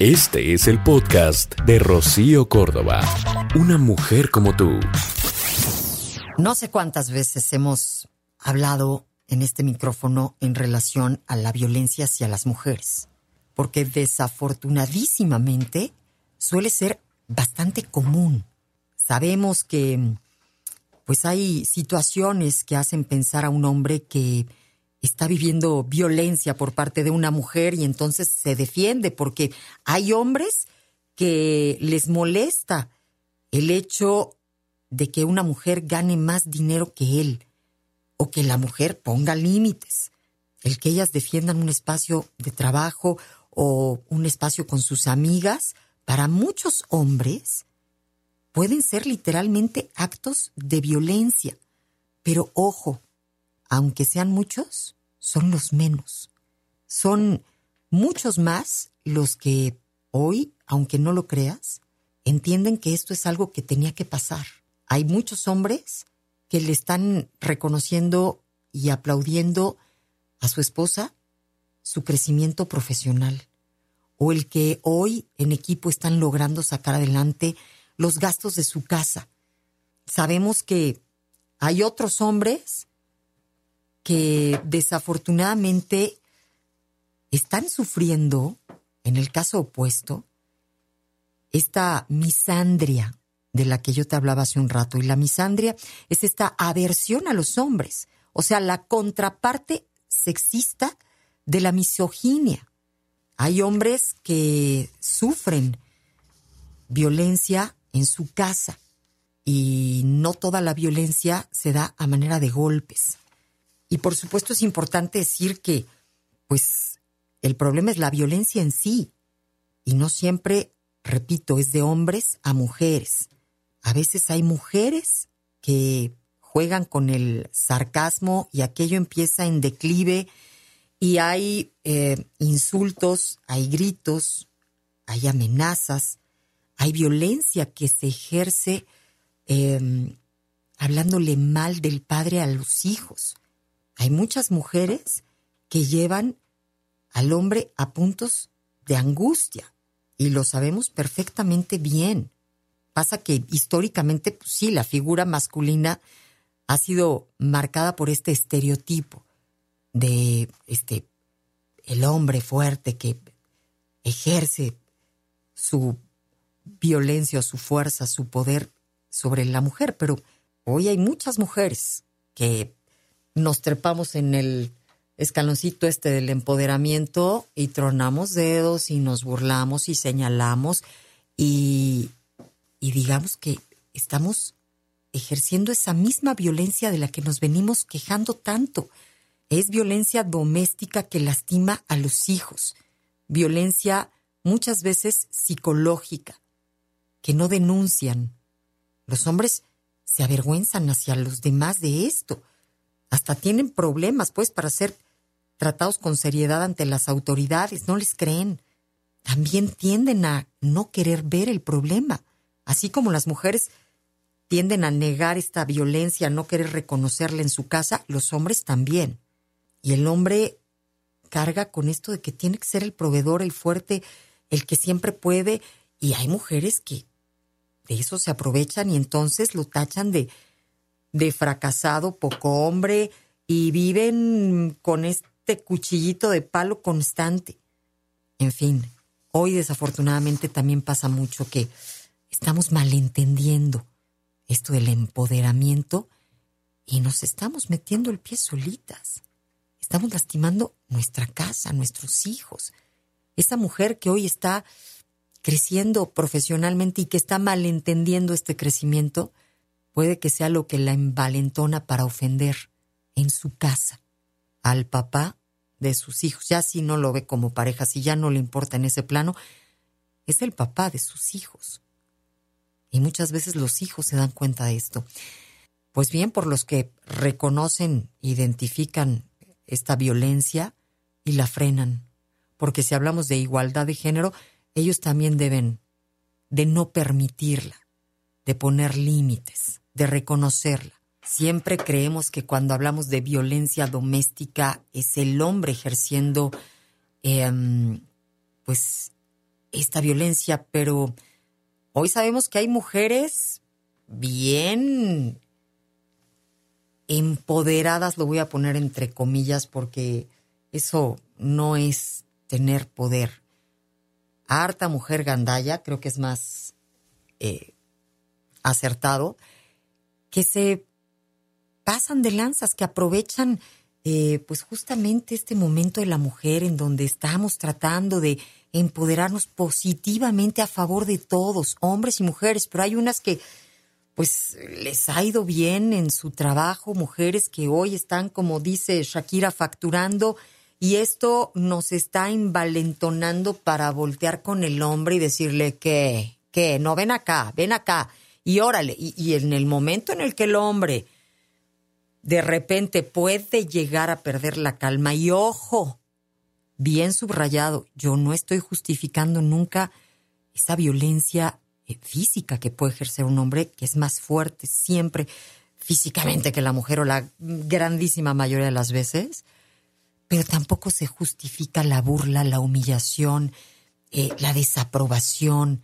Este es el podcast de Rocío Córdoba. Una mujer como tú. No sé cuántas veces hemos hablado en este micrófono en relación a la violencia hacia las mujeres, porque desafortunadísimamente suele ser bastante común. Sabemos que pues hay situaciones que hacen pensar a un hombre que está viviendo violencia por parte de una mujer y entonces se defiende porque hay hombres que les molesta el hecho de que una mujer gane más dinero que él o que la mujer ponga límites, el que ellas defiendan un espacio de trabajo o un espacio con sus amigas, para muchos hombres pueden ser literalmente actos de violencia. Pero ojo, aunque sean muchos, son los menos. Son muchos más los que hoy, aunque no lo creas, entienden que esto es algo que tenía que pasar. Hay muchos hombres que le están reconociendo y aplaudiendo a su esposa su crecimiento profesional o el que hoy en equipo están logrando sacar adelante los gastos de su casa. Sabemos que hay otros hombres que desafortunadamente están sufriendo, en el caso opuesto, esta misandria de la que yo te hablaba hace un rato. Y la misandria es esta aversión a los hombres, o sea, la contraparte sexista de la misoginia. Hay hombres que sufren violencia en su casa y no toda la violencia se da a manera de golpes. Y por supuesto es importante decir que, pues, el problema es la violencia en sí. Y no siempre, repito, es de hombres a mujeres. A veces hay mujeres que juegan con el sarcasmo y aquello empieza en declive y hay eh, insultos, hay gritos, hay amenazas, hay violencia que se ejerce em, hablándole mal del padre a los hijos. Hay muchas mujeres que llevan al hombre a puntos de angustia y lo sabemos perfectamente bien. Pasa que históricamente, pues sí, la figura masculina ha sido marcada por este estereotipo de este el hombre fuerte que ejerce su violencia, su fuerza, su poder sobre la mujer, pero hoy hay muchas mujeres que nos trepamos en el escaloncito este del empoderamiento y tronamos dedos y nos burlamos y señalamos y, y digamos que estamos ejerciendo esa misma violencia de la que nos venimos quejando tanto. Es violencia doméstica que lastima a los hijos, violencia muchas veces psicológica, que no denuncian. Los hombres se avergüenzan hacia los demás de esto. Hasta tienen problemas, pues, para ser tratados con seriedad ante las autoridades. No les creen. También tienden a no querer ver el problema. Así como las mujeres tienden a negar esta violencia, a no querer reconocerla en su casa, los hombres también. Y el hombre carga con esto de que tiene que ser el proveedor, el fuerte, el que siempre puede. Y hay mujeres que de eso se aprovechan y entonces lo tachan de, de fracasado, poco hombre, y viven con este cuchillito de palo constante. En fin, hoy desafortunadamente también pasa mucho que estamos malentendiendo esto del empoderamiento y nos estamos metiendo el pie solitas. Estamos lastimando nuestra casa, nuestros hijos. Esa mujer que hoy está creciendo profesionalmente y que está malentendiendo este crecimiento, puede que sea lo que la envalentona para ofender en su casa al papá de sus hijos. Ya si no lo ve como pareja, si ya no le importa en ese plano, es el papá de sus hijos. Y muchas veces los hijos se dan cuenta de esto. Pues bien, por los que reconocen, identifican esta violencia y la frenan. Porque si hablamos de igualdad de género, ellos también deben de no permitirla, de poner límites, de reconocerla. Siempre creemos que cuando hablamos de violencia doméstica es el hombre ejerciendo, em, pues, esta violencia, pero hoy sabemos que hay mujeres bien empoderadas, lo voy a poner entre comillas porque eso no es tener poder. Harta mujer gandaya, creo que es más eh, acertado, que se pasan de lanzas, que aprovechan eh, pues justamente este momento de la mujer en donde estamos tratando de empoderarnos positivamente a favor de todos, hombres y mujeres, pero hay unas que pues les ha ido bien en su trabajo, mujeres que hoy están, como dice Shakira, facturando y esto nos está envalentonando para voltear con el hombre y decirle que, que, no, ven acá, ven acá y órale. Y, en el momento en el que el hombre de repente puede llegar a perder la calma y ojo, bien subrayado, yo no estoy justificando nunca esa violencia eh, física que puede ejercer un hombre que es más fuerte siempre físicamente que la mujer o la grandísima mayoría de las veces, pero tampoco se justifica la burla, la humillación, eh, la desaprobación.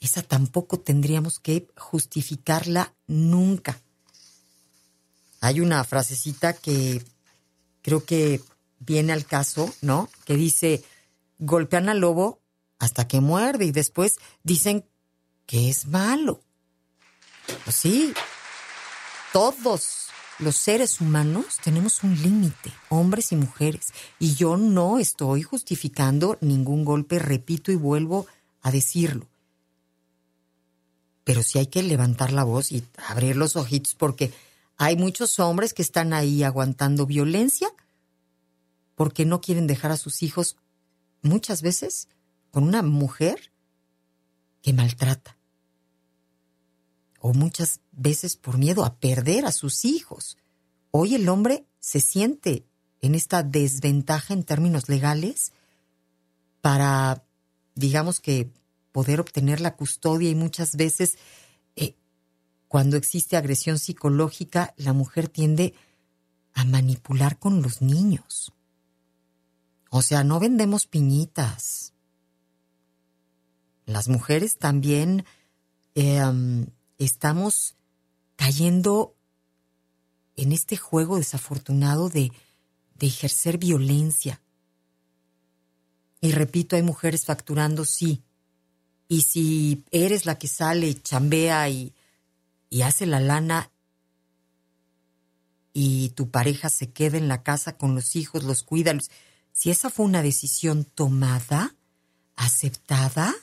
Esa tampoco tendríamos que justificarla nunca. Hay una frasecita que creo que viene al caso, ¿no? Que dice, golpean al lobo hasta que muerde y después dicen que es malo. Pues sí, todos los seres humanos tenemos un límite, hombres y mujeres, y yo no estoy justificando ningún golpe, repito y vuelvo a decirlo. Pero sí hay que levantar la voz y abrir los ojitos porque hay muchos hombres que están ahí aguantando violencia porque no quieren dejar a sus hijos muchas veces con una mujer que maltrata. O muchas veces por miedo a perder a sus hijos. Hoy el hombre se siente en esta desventaja en términos legales para, digamos que, poder obtener la custodia y muchas veces eh, cuando existe agresión psicológica, la mujer tiende a manipular con los niños. O sea, no vendemos piñitas, las mujeres también em, estamos cayendo en este juego desafortunado de, de ejercer violencia. Y repito, hay mujeres facturando, sí. Y si eres la que sale, chambea y, y hace la lana y tu pareja se queda en la casa con los hijos, los cuida, si esa fue una decisión tomada, aceptada,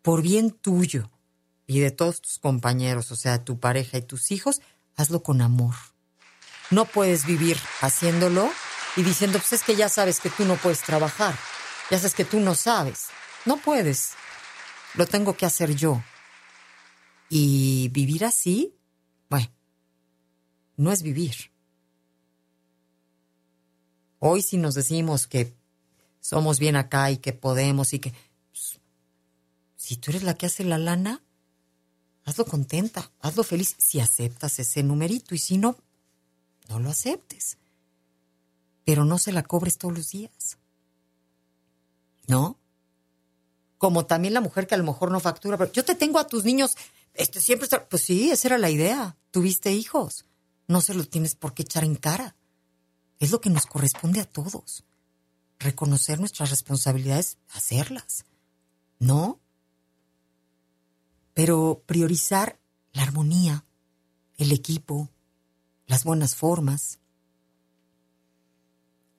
por bien tuyo y de todos tus compañeros, o sea, tu pareja y tus hijos, hazlo con amor. No puedes vivir haciéndolo y diciendo, pues es que ya sabes que tú no puedes trabajar, ya sabes que tú no sabes. No puedes. Lo tengo que hacer yo. Y vivir así, bueno, no es vivir. Hoy si nos decimos que somos bien acá y que podemos y que si tú eres la que hace la lana, hazlo contenta, hazlo feliz si aceptas ese numerito y si no, no lo aceptes. Pero no se la cobres todos los días. ¿No? Como también la mujer que a lo mejor no factura, pero yo te tengo a tus niños, este siempre está, pues sí, esa era la idea. Tuviste hijos. No se los tienes por qué echar en cara. Es lo que nos corresponde a todos. Reconocer nuestras responsabilidades, hacerlas. ¿No? pero priorizar la armonía, el equipo, las buenas formas.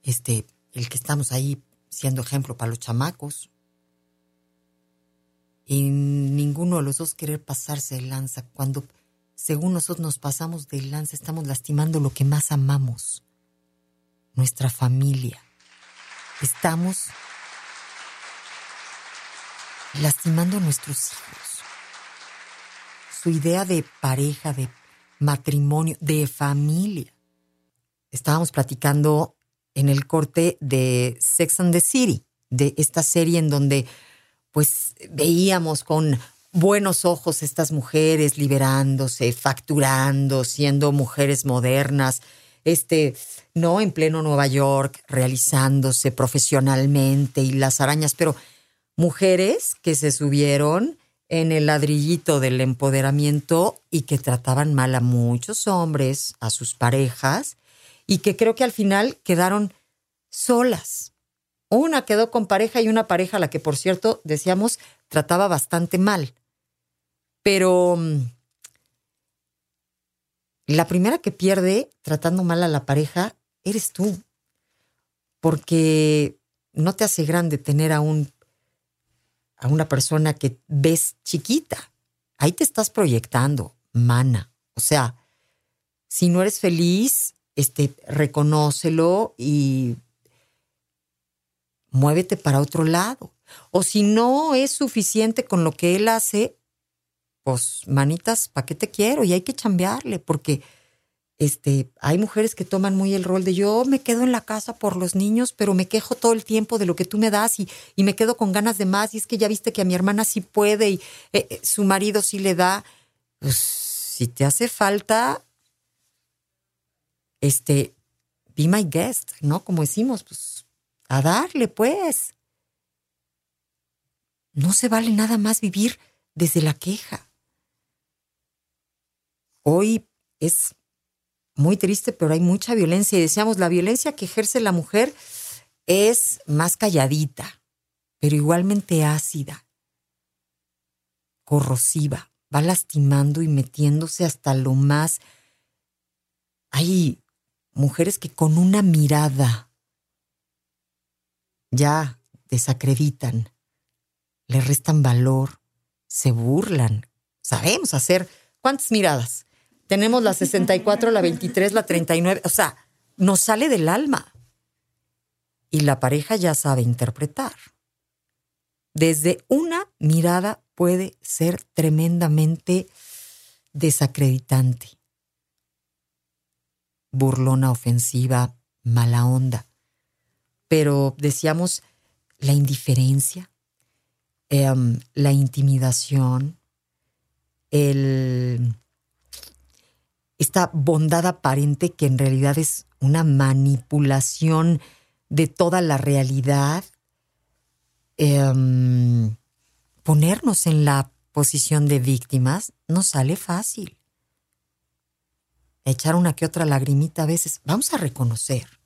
Este, el que estamos ahí siendo ejemplo para los chamacos. Y ninguno de los dos querer pasarse de lanza. Cuando, según nosotros nos pasamos de lanza, estamos lastimando lo que más amamos, nuestra familia. Estamos lastimando a nuestros hijos su idea de pareja, de matrimonio, de familia. Estábamos platicando en el corte de Sex and the City, de esta serie en donde pues veíamos con buenos ojos estas mujeres liberándose, facturando, siendo mujeres modernas, este, no en pleno Nueva York, realizándose profesionalmente y las arañas, pero mujeres que se subieron en el ladrillito del empoderamiento y que trataban mal a muchos hombres, a sus parejas, y que creo que al final quedaron solas. Una quedó con pareja y una pareja a la que, por cierto, decíamos, trataba bastante mal. Pero mm, la primera que pierde tratando mal a la pareja eres tú. Porque no te hace grande tener a un a una persona que ves chiquita. Ahí te estás proyectando, mana. O sea, si no eres feliz, este, reconócelo y muévete para otro lado. O si no es suficiente con lo que él hace, pues manitas, ¿para qué te quiero? Y hay que chambearle, porque este, hay mujeres que toman muy el rol de yo me quedo en la casa por los niños, pero me quejo todo el tiempo de lo que tú me das y, y me quedo con ganas de más. Y es que ya viste que a mi hermana sí puede y eh, eh, su marido sí le da. Pues si te hace falta, este, be my guest, ¿no? Como decimos, pues a darle, pues. No se vale nada más vivir desde la queja. Hoy es muy triste, pero hay mucha violencia y decíamos, la violencia que ejerce la mujer es más calladita, pero igualmente ácida, corrosiva, va lastimando y metiéndose hasta lo más... Hay mujeres que con una mirada ya desacreditan, le restan valor, se burlan. Sabemos hacer cuántas miradas tenemos la 64, la 23, la 39. O sea, nos sale del alma. Y la pareja ya sabe interpretar. Desde una mirada puede ser tremendamente desacreditante, burlona, ofensiva, mala onda. Pero decíamos la indiferencia, em, la intimidación, el esta bondad aparente que en realidad es una manipulación de toda la realidad, em, ponernos en la posición de víctimas no sale fácil. Echar una que otra lagrimita a veces, vamos a reconocer.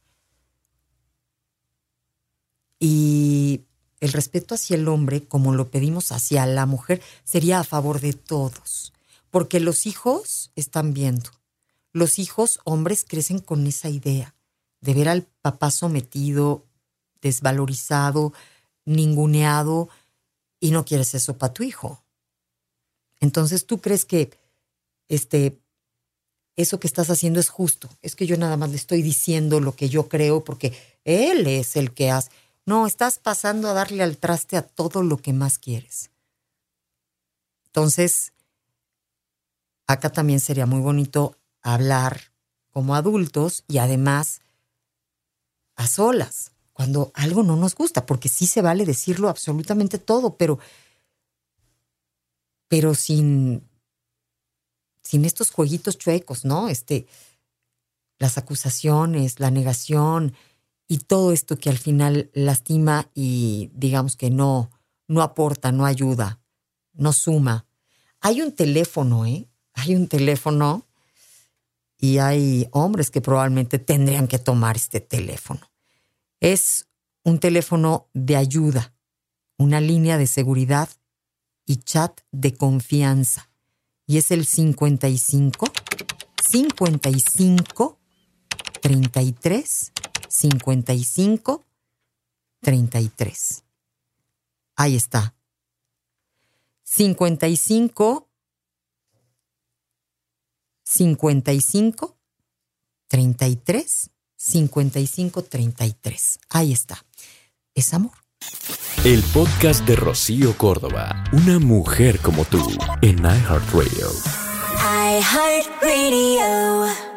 Y el respeto hacia el hombre, como lo pedimos hacia la mujer, sería a favor de todos, porque los hijos están viendo los hijos hombres crecen con esa idea de ver al papá sometido, desvalorizado, ninguneado, y no quieres eso para tu hijo. Entonces tú crees que este, eso que estás haciendo es justo. Es que yo nada más le estoy diciendo lo que yo creo porque él es el que hace. No, estás pasando a darle al traste a todo lo que más quieres. Entonces, acá también sería muy bonito hablar como adultos y además a solas, cuando algo no nos gusta, porque sí se vale decirlo absolutamente todo, pero, pero sin, sin estos jueguitos chuecos, ¿no? Este, las acusaciones, la negación y todo esto que al final lastima y digamos que no, no aporta, no ayuda, no suma. Hay un teléfono, ¿eh? Hay un teléfono y hay hombres que probablemente tendrían que tomar este teléfono. Es un teléfono de ayuda, una línea de seguridad y chat de confianza. Y es el 55 55 33 55 33. Ahí está. 55 55 33 55 33. Ahí está. Es amor. El podcast de Rocío Córdoba, una mujer como tú, en iHeartRadio. iHeartRadio.